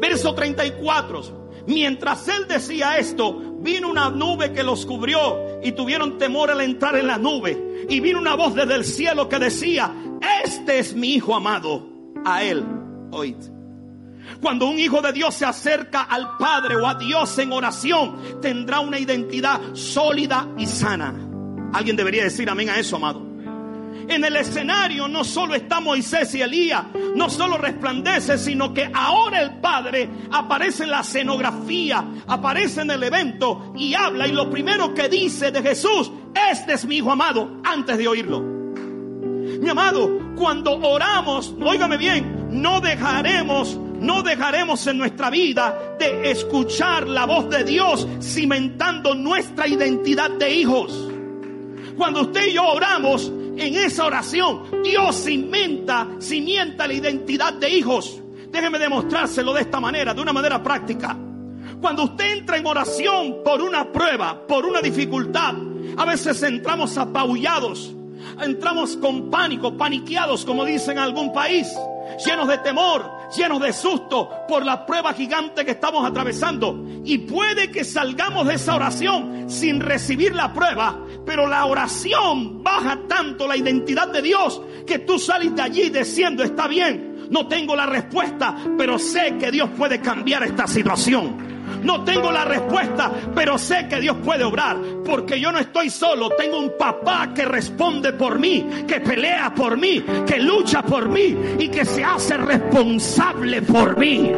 Speaker 2: Verso 34. Mientras él decía esto, vino una nube que los cubrió y tuvieron temor al entrar en la nube. Y vino una voz desde el cielo que decía, este es mi hijo amado, a él oíd. Cuando un hijo de Dios se acerca al Padre o a Dios en oración, tendrá una identidad sólida y sana. Alguien debería decir amén a eso, amado. En el escenario no solo está Moisés y Elías, no solo resplandece, sino que ahora el Padre aparece en la escenografía, aparece en el evento y habla. Y lo primero que dice de Jesús, este es mi Hijo amado, antes de oírlo. Mi amado, cuando oramos, óigame bien, no dejaremos no dejaremos en nuestra vida de escuchar la voz de Dios cimentando nuestra identidad de hijos. Cuando usted y yo oramos, en esa oración, Dios cimenta, cimienta la identidad de hijos. Déjeme demostrárselo de esta manera, de una manera práctica. Cuando usted entra en oración por una prueba, por una dificultad, a veces entramos apabullados, entramos con pánico, paniqueados, como dicen en algún país, llenos de temor, llenos de susto por la prueba gigante que estamos atravesando. Y puede que salgamos de esa oración sin recibir la prueba, pero la oración baja tanto la identidad de Dios que tú sales de allí diciendo, está bien, no tengo la respuesta, pero sé que Dios puede cambiar esta situación. No tengo la respuesta, pero sé que Dios puede obrar, porque yo no estoy solo, tengo un papá que responde por mí, que pelea por mí, que lucha por mí y que se hace responsable por mí.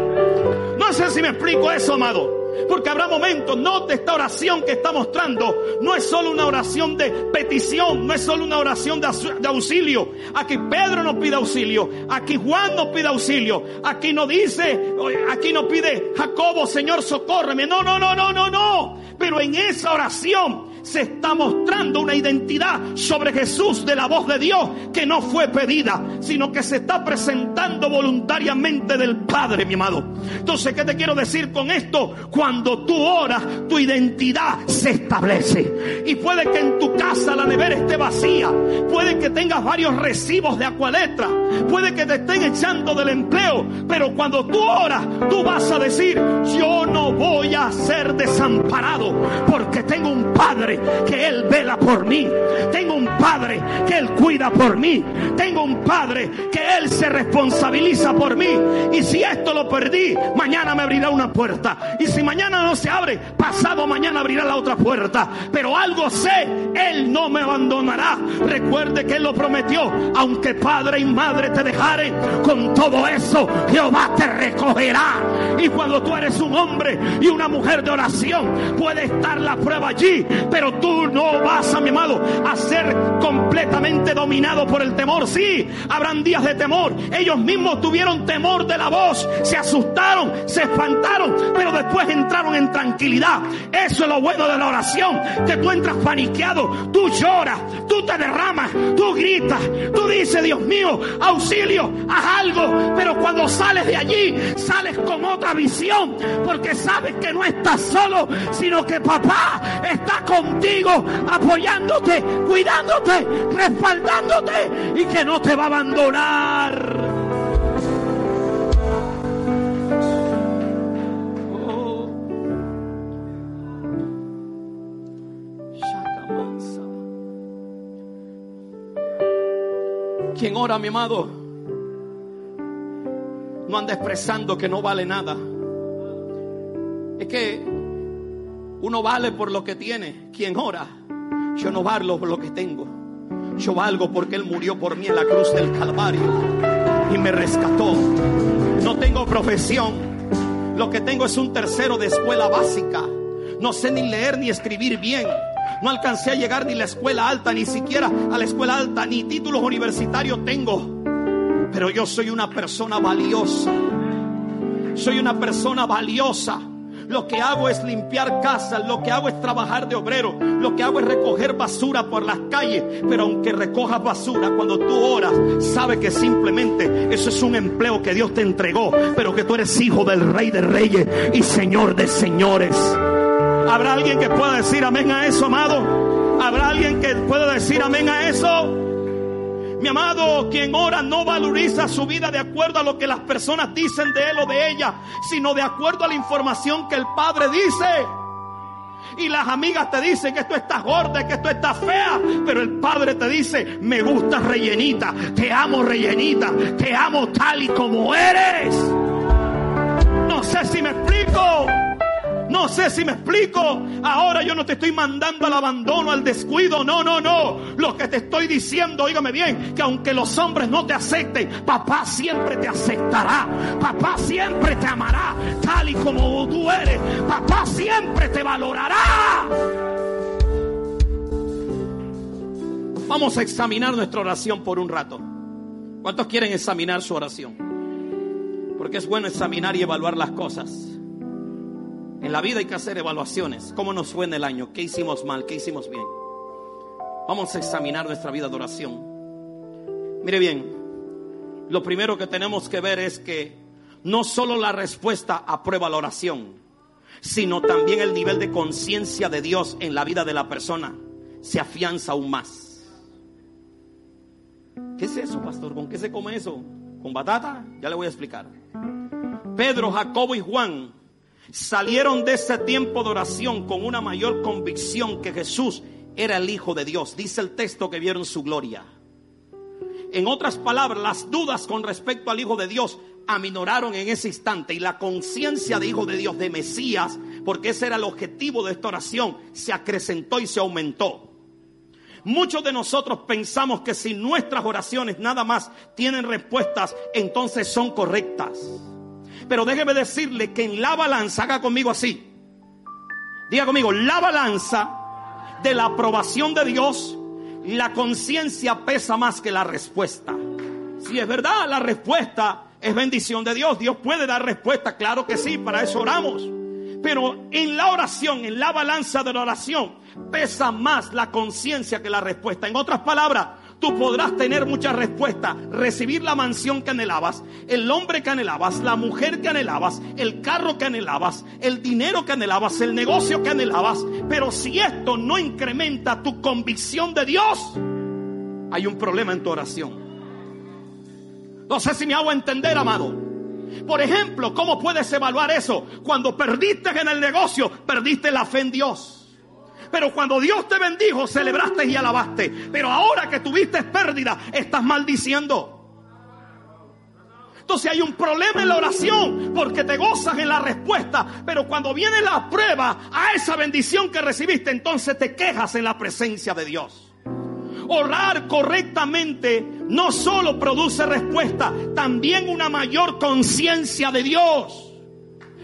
Speaker 2: No sé si me explico eso, amado. Porque habrá momentos, no de esta oración que está mostrando, no es solo una oración de petición, no es solo una oración de, auxilio. Aquí Pedro nos pide auxilio, aquí Juan nos pide auxilio, aquí no dice, aquí no pide Jacobo, Señor, socórreme. No, no, no, no, no, no. Pero en esa oración se está mostrando una identidad sobre Jesús de la voz de Dios que no fue pedida, sino que se está presentando voluntariamente del Padre, mi amado. Entonces, ¿qué te quiero decir con esto? Cuando tú oras, tu identidad se establece. Y puede que en tu casa la nevera esté vacía, puede que tengas varios recibos de acualetra, puede que te estén echando del empleo, pero cuando tú oras, tú vas a decir, yo no voy a ser desamparado porque tengo un Padre que Él vela por mí. Tengo un Padre que Él cuida por mí. Tengo un Padre que Él se responsabiliza por mí. Y si esto lo perdí, mañana me abrirá una puerta. Y si mañana no se abre, pasado mañana abrirá la otra puerta. Pero algo sé, Él no me abandonará. Recuerde que Él lo prometió. Aunque padre y madre te dejaren, con todo eso Jehová te recogerá. Y cuando tú eres un hombre y una mujer de oración, puede estar la prueba allí pero tú no vas, a mi amado, a ser completamente dominado por el temor. Sí, habrán días de temor. Ellos mismos tuvieron temor de la voz, se asustaron, se espantaron, pero después entraron en tranquilidad. Eso es lo bueno de la oración, que tú entras paniqueado, tú lloras, tú te derramas, tú gritas, tú dices, Dios mío, auxilio, haz algo, pero cuando sales de allí, sales con otra visión, porque sabes que no estás solo, sino que papá está con contigo, apoyándote, cuidándote, respaldándote y que no te va a abandonar. Quien ora, mi amado, no anda expresando que no vale nada. Es que uno vale por lo que tiene. Quien ora, yo no valgo por lo que tengo. Yo valgo porque Él murió por mí en la cruz del Calvario y me rescató. No tengo profesión. Lo que tengo es un tercero de escuela básica. No sé ni leer ni escribir bien. No alcancé a llegar ni a la escuela alta, ni siquiera a la escuela alta, ni títulos universitarios tengo. Pero yo soy una persona valiosa. Soy una persona valiosa lo que hago es limpiar casas, lo que hago es trabajar de obrero, lo que hago es recoger basura por las calles. Pero aunque recojas basura, cuando tú oras, sabe que simplemente eso es un empleo que Dios te entregó, pero que tú eres hijo del Rey de Reyes y Señor de Señores. ¿Habrá alguien que pueda decir amén a eso, amado? ¿Habrá alguien que pueda decir amén a eso? Mi amado, quien ora no valoriza su vida de acuerdo a lo que las personas dicen de él o de ella, sino de acuerdo a la información que el Padre dice. Y las amigas te dicen que esto está gorda, que esto está fea. Pero el Padre te dice, me gusta rellenita, te amo rellenita, te amo tal y como eres. No sé si me explico. No sé si me explico. Ahora yo no te estoy mandando al abandono, al descuido. No, no, no. Lo que te estoy diciendo, oígame bien, que aunque los hombres no te acepten, papá siempre te aceptará. Papá siempre te amará tal y como tú eres. Papá siempre te valorará. Vamos a examinar nuestra oración por un rato. ¿Cuántos quieren examinar su oración? Porque es bueno examinar y evaluar las cosas. En la vida hay que hacer evaluaciones. ¿Cómo nos fue en el año? ¿Qué hicimos mal? ¿Qué hicimos bien? Vamos a examinar nuestra vida de oración. Mire bien, lo primero que tenemos que ver es que no solo la respuesta aprueba la oración, sino también el nivel de conciencia de Dios en la vida de la persona se afianza aún más. ¿Qué es eso, pastor? ¿Con qué se come eso? ¿Con batata? Ya le voy a explicar. Pedro, Jacobo y Juan salieron de ese tiempo de oración con una mayor convicción que Jesús era el Hijo de Dios. Dice el texto que vieron su gloria. En otras palabras, las dudas con respecto al Hijo de Dios aminoraron en ese instante y la conciencia de Hijo de Dios, de Mesías, porque ese era el objetivo de esta oración, se acrecentó y se aumentó. Muchos de nosotros pensamos que si nuestras oraciones nada más tienen respuestas, entonces son correctas. Pero déjeme decirle que en la balanza, haga conmigo así. Diga conmigo, la balanza de la aprobación de Dios, la conciencia pesa más que la respuesta. Si es verdad, la respuesta es bendición de Dios. Dios puede dar respuesta, claro que sí, para eso oramos. Pero en la oración, en la balanza de la oración, pesa más la conciencia que la respuesta. En otras palabras, tú podrás tener muchas respuestas, recibir la mansión que anhelabas, el hombre que anhelabas, la mujer que anhelabas, el carro que anhelabas, el dinero que anhelabas, el negocio que anhelabas. Pero si esto no incrementa tu convicción de Dios, hay un problema en tu oración. No sé si me hago entender, amado. Por ejemplo, ¿cómo puedes evaluar eso? Cuando perdiste en el negocio, perdiste la fe en Dios. Pero cuando Dios te bendijo, celebraste y alabaste. Pero ahora que tuviste pérdida, estás maldiciendo. Entonces hay un problema en la oración porque te gozas en la respuesta, pero cuando viene la prueba a esa bendición que recibiste, entonces te quejas en la presencia de Dios. Orar correctamente no solo produce respuesta, también una mayor conciencia de Dios.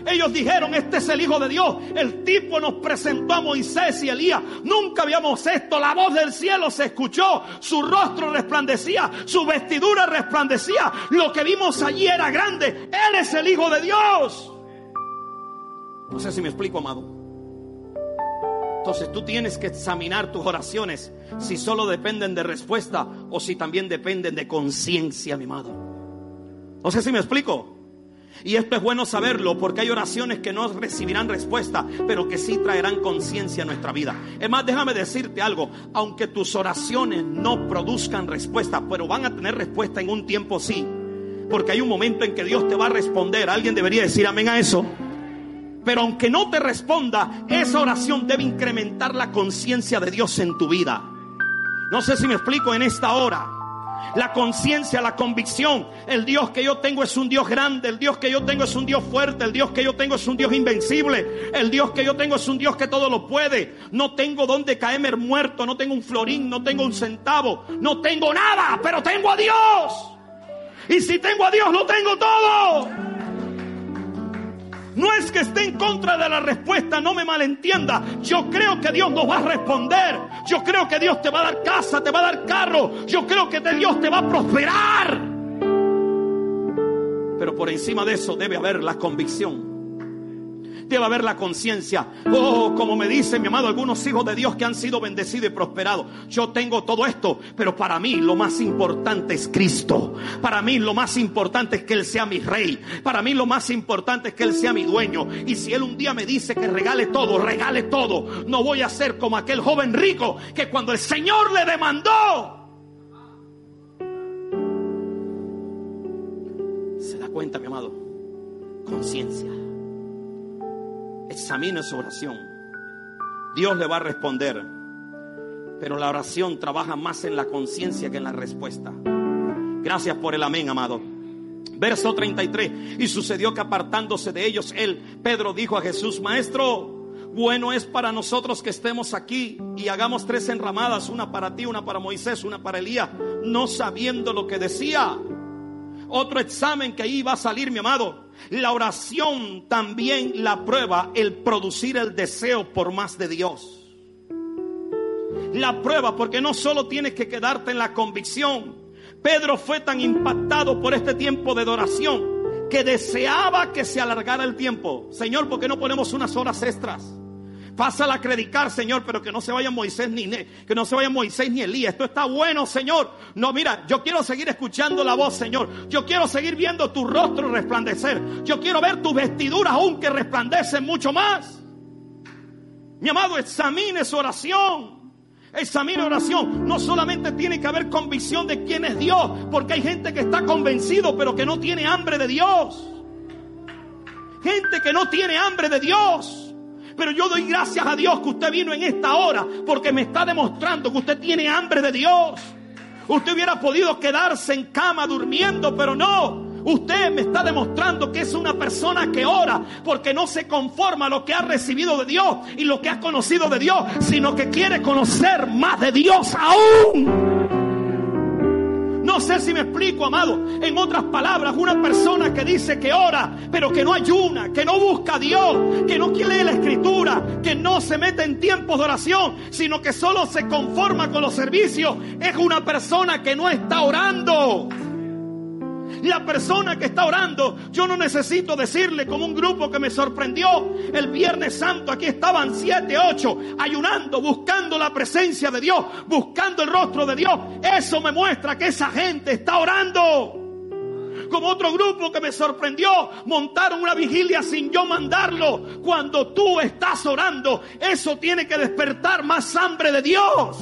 Speaker 2: Ellos dijeron, este es el Hijo de Dios. El tipo nos presentó a Moisés y Elías. Nunca habíamos esto. La voz del cielo se escuchó. Su rostro resplandecía. Su vestidura resplandecía. Lo que vimos allí era grande. Él es el Hijo de Dios. No sé si me explico, amado. Entonces tú tienes que examinar tus oraciones si solo dependen de respuesta o si también dependen de conciencia, mi amado. No sé si me explico. Y esto es bueno saberlo porque hay oraciones que no recibirán respuesta, pero que sí traerán conciencia a nuestra vida. Es más, déjame decirte algo, aunque tus oraciones no produzcan respuesta, pero van a tener respuesta en un tiempo sí, porque hay un momento en que Dios te va a responder. Alguien debería decir amén a eso. Pero aunque no te responda, esa oración debe incrementar la conciencia de Dios en tu vida. No sé si me explico en esta hora. La conciencia, la convicción. El Dios que yo tengo es un Dios grande. El Dios que yo tengo es un Dios fuerte. El Dios que yo tengo es un Dios invencible. El Dios que yo tengo es un Dios que todo lo puede. No tengo donde caerme muerto. No tengo un florín. No tengo un centavo. No tengo nada. Pero tengo a Dios. Y si tengo a Dios, lo tengo todo. No es que esté en contra de la respuesta, no me malentienda. Yo creo que Dios nos va a responder. Yo creo que Dios te va a dar casa, te va a dar carro. Yo creo que Dios te va a prosperar. Pero por encima de eso debe haber la convicción debe haber la conciencia. Oh, como me dicen mi amado algunos hijos de Dios que han sido bendecidos y prosperados. Yo tengo todo esto, pero para mí lo más importante es Cristo. Para mí lo más importante es que Él sea mi rey. Para mí lo más importante es que Él sea mi dueño. Y si Él un día me dice que regale todo, regale todo. No voy a ser como aquel joven rico que cuando el Señor le demandó, se da cuenta, mi amado, conciencia. Examine su oración. Dios le va a responder. Pero la oración trabaja más en la conciencia que en la respuesta. Gracias por el amén, amado. Verso 33. Y sucedió que apartándose de ellos, él, Pedro, dijo a Jesús, Maestro, bueno es para nosotros que estemos aquí y hagamos tres enramadas, una para ti, una para Moisés, una para Elías, no sabiendo lo que decía. Otro examen que ahí va a salir, mi amado. La oración también la prueba el producir el deseo por más de Dios. La prueba porque no solo tienes que quedarte en la convicción. Pedro fue tan impactado por este tiempo de adoración que deseaba que se alargara el tiempo. Señor, ¿por qué no ponemos unas horas extras? Pásala a predicar, Señor, pero que no se vaya Moisés ni que no se vaya Moisés ni Elías. Esto está bueno, Señor. No, mira, yo quiero seguir escuchando la voz, Señor. Yo quiero seguir viendo tu rostro resplandecer. Yo quiero ver tus vestiduras aún que resplandecen mucho más. Mi amado, examine su oración. Examine oración. No solamente tiene que haber convicción de quién es Dios, porque hay gente que está convencido, pero que no tiene hambre de Dios. Gente que no tiene hambre de Dios. Pero yo doy gracias a Dios que usted vino en esta hora porque me está demostrando que usted tiene hambre de Dios. Usted hubiera podido quedarse en cama durmiendo, pero no. Usted me está demostrando que es una persona que ora porque no se conforma a lo que ha recibido de Dios y lo que ha conocido de Dios, sino que quiere conocer más de Dios aún. No sé si me explico, amado. En otras palabras, una persona que dice que ora, pero que no ayuna, que no busca a Dios, que no quiere la escritura, que no se mete en tiempos de oración, sino que solo se conforma con los servicios, es una persona que no está orando. La persona que está orando, yo no necesito decirle como un grupo que me sorprendió el Viernes Santo, aquí estaban siete, ocho, ayunando, buscando la presencia de Dios, buscando el rostro de Dios. Eso me muestra que esa gente está orando como otro grupo que me sorprendió, montaron una vigilia sin yo mandarlo. Cuando tú estás orando, eso tiene que despertar más hambre de Dios.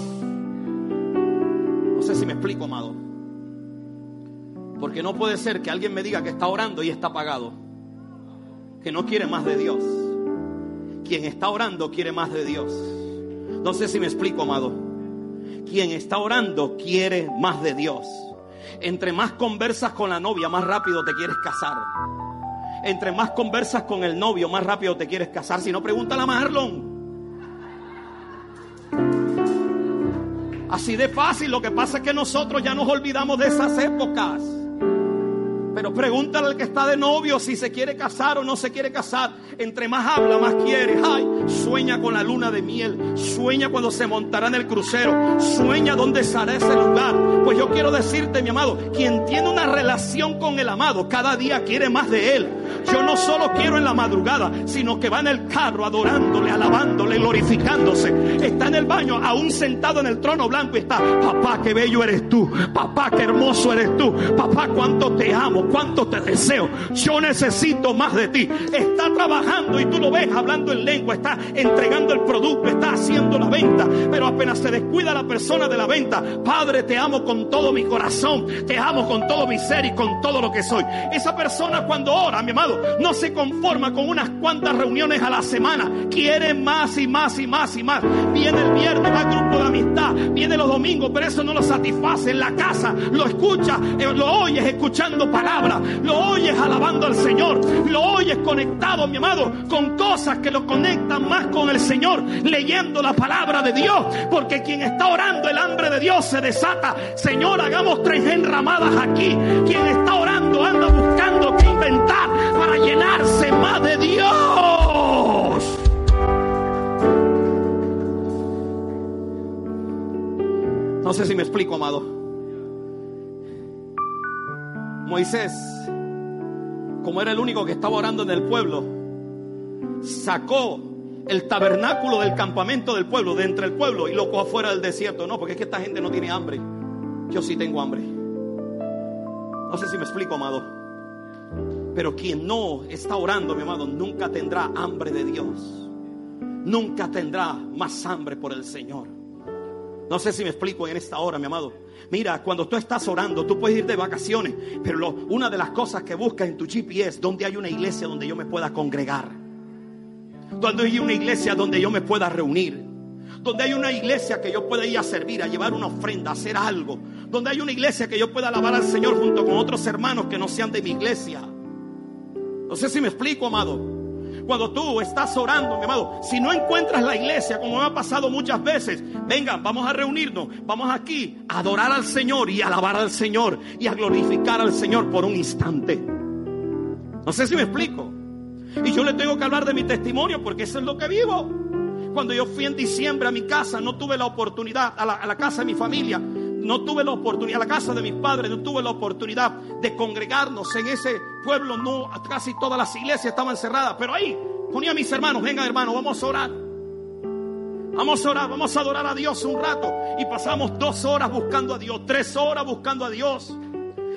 Speaker 2: No sé si me explico, amado. Porque no puede ser que alguien me diga que está orando y está apagado. Que no quiere más de Dios. Quien está orando quiere más de Dios. No sé si me explico, amado. Quien está orando quiere más de Dios. Entre más conversas con la novia, más rápido te quieres casar. Entre más conversas con el novio, más rápido te quieres casar. Si no, pregúntale a Marlon. Así de fácil. Lo que pasa es que nosotros ya nos olvidamos de esas épocas. Pero pregúntale al que está de novio si se quiere casar o no se quiere casar. Entre más habla, más quiere. Ay, sueña con la luna de miel. Sueña cuando se montará en el crucero. Sueña dónde estará ese lugar. Pues yo quiero decirte, mi amado, quien tiene una relación con el amado, cada día quiere más de él. Yo no solo quiero en la madrugada, sino que va en el carro adorándole, alabándole, glorificándose. Está en el baño, aún sentado en el trono blanco y está, papá, qué bello eres tú. Papá, qué hermoso eres tú. Papá, cuánto te amo, cuánto te deseo. Yo necesito más de ti. Está trabajando y tú lo ves hablando en lengua, está entregando el producto, está haciendo la venta. Pero apenas se descuida la persona de la venta, Padre, te amo con todo mi corazón, te amo con todo mi ser y con todo lo que soy. Esa persona cuando ora, mi amado, no se conforma con unas cuantas reuniones a la semana. Quiere más y más y más y más. Viene el viernes, al grupo de amistad. Viene los domingos, pero eso no lo satisface. En la casa lo escucha, eh, lo oyes escuchando palabras. Lo oyes alabando al Señor. Lo oyes conectado, mi amado, con cosas que lo conectan más con el Señor. Leyendo la palabra de Dios. Porque quien está orando, el hambre de Dios se desata. Señor, hagamos tres enramadas aquí. Quien está orando anda buscando que inventar para llenarse más de Dios. No sé si me explico, amado. Moisés, como era el único que estaba orando en el pueblo, sacó el tabernáculo del campamento del pueblo, de entre el pueblo, y lo cogió afuera del desierto. No, porque es que esta gente no tiene hambre. Yo sí tengo hambre. No sé si me explico, amado. Pero quien no está orando, mi amado, nunca tendrá hambre de Dios. Nunca tendrá más hambre por el Señor. No sé si me explico en esta hora, mi amado. Mira, cuando tú estás orando, tú puedes ir de vacaciones, pero una de las cosas que buscas en tu GPS, donde hay una iglesia donde yo me pueda congregar. Donde hay una iglesia donde yo me pueda reunir. Donde hay una iglesia que yo pueda ir a servir, a llevar una ofrenda, a hacer algo. Donde hay una iglesia que yo pueda alabar al Señor junto con otros hermanos que no sean de mi iglesia. No sé si me explico, amado. Cuando tú estás orando, mi amado, si no encuentras la iglesia, como me ha pasado muchas veces, vengan, vamos a reunirnos, vamos aquí a adorar al Señor y a alabar al Señor y a glorificar al Señor por un instante. No sé si me explico. Y yo le tengo que hablar de mi testimonio porque eso es lo que vivo. Cuando yo fui en diciembre a mi casa, no tuve la oportunidad, a la, a la casa de mi familia, no tuve la oportunidad, la casa de mis padres, no tuve la oportunidad de congregarnos en ese pueblo. No, casi todas las iglesias estaban cerradas, pero ahí ponía a mis hermanos, venga hermano, vamos a orar. Vamos a orar, vamos a adorar a Dios un rato. Y pasamos dos horas buscando a Dios, tres horas buscando a Dios.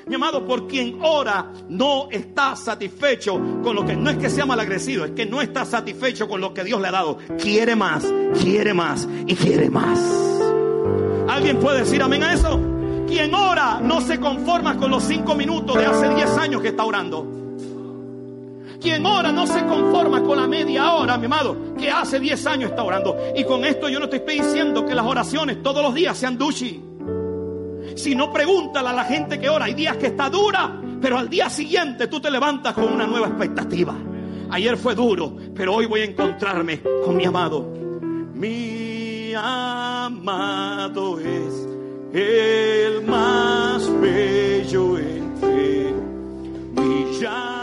Speaker 2: Mi amado, por quien ora no está satisfecho con lo que no es que sea malagrecido, es que no está satisfecho con lo que Dios le ha dado. Quiere más, quiere más y quiere más. ¿Alguien puede decir amén a eso? Quien ora no se conforma con los cinco minutos de hace diez años que está orando. Quien ora no se conforma con la media hora, mi amado, que hace diez años está orando. Y con esto yo no te estoy diciendo que las oraciones todos los días sean duchi. Si no, pregúntale a la gente que ora. Hay días que está dura, pero al día siguiente tú te levantas con una nueva expectativa. Ayer fue duro, pero hoy voy a encontrarme con mi amado. Mi amado es el más bello entre millones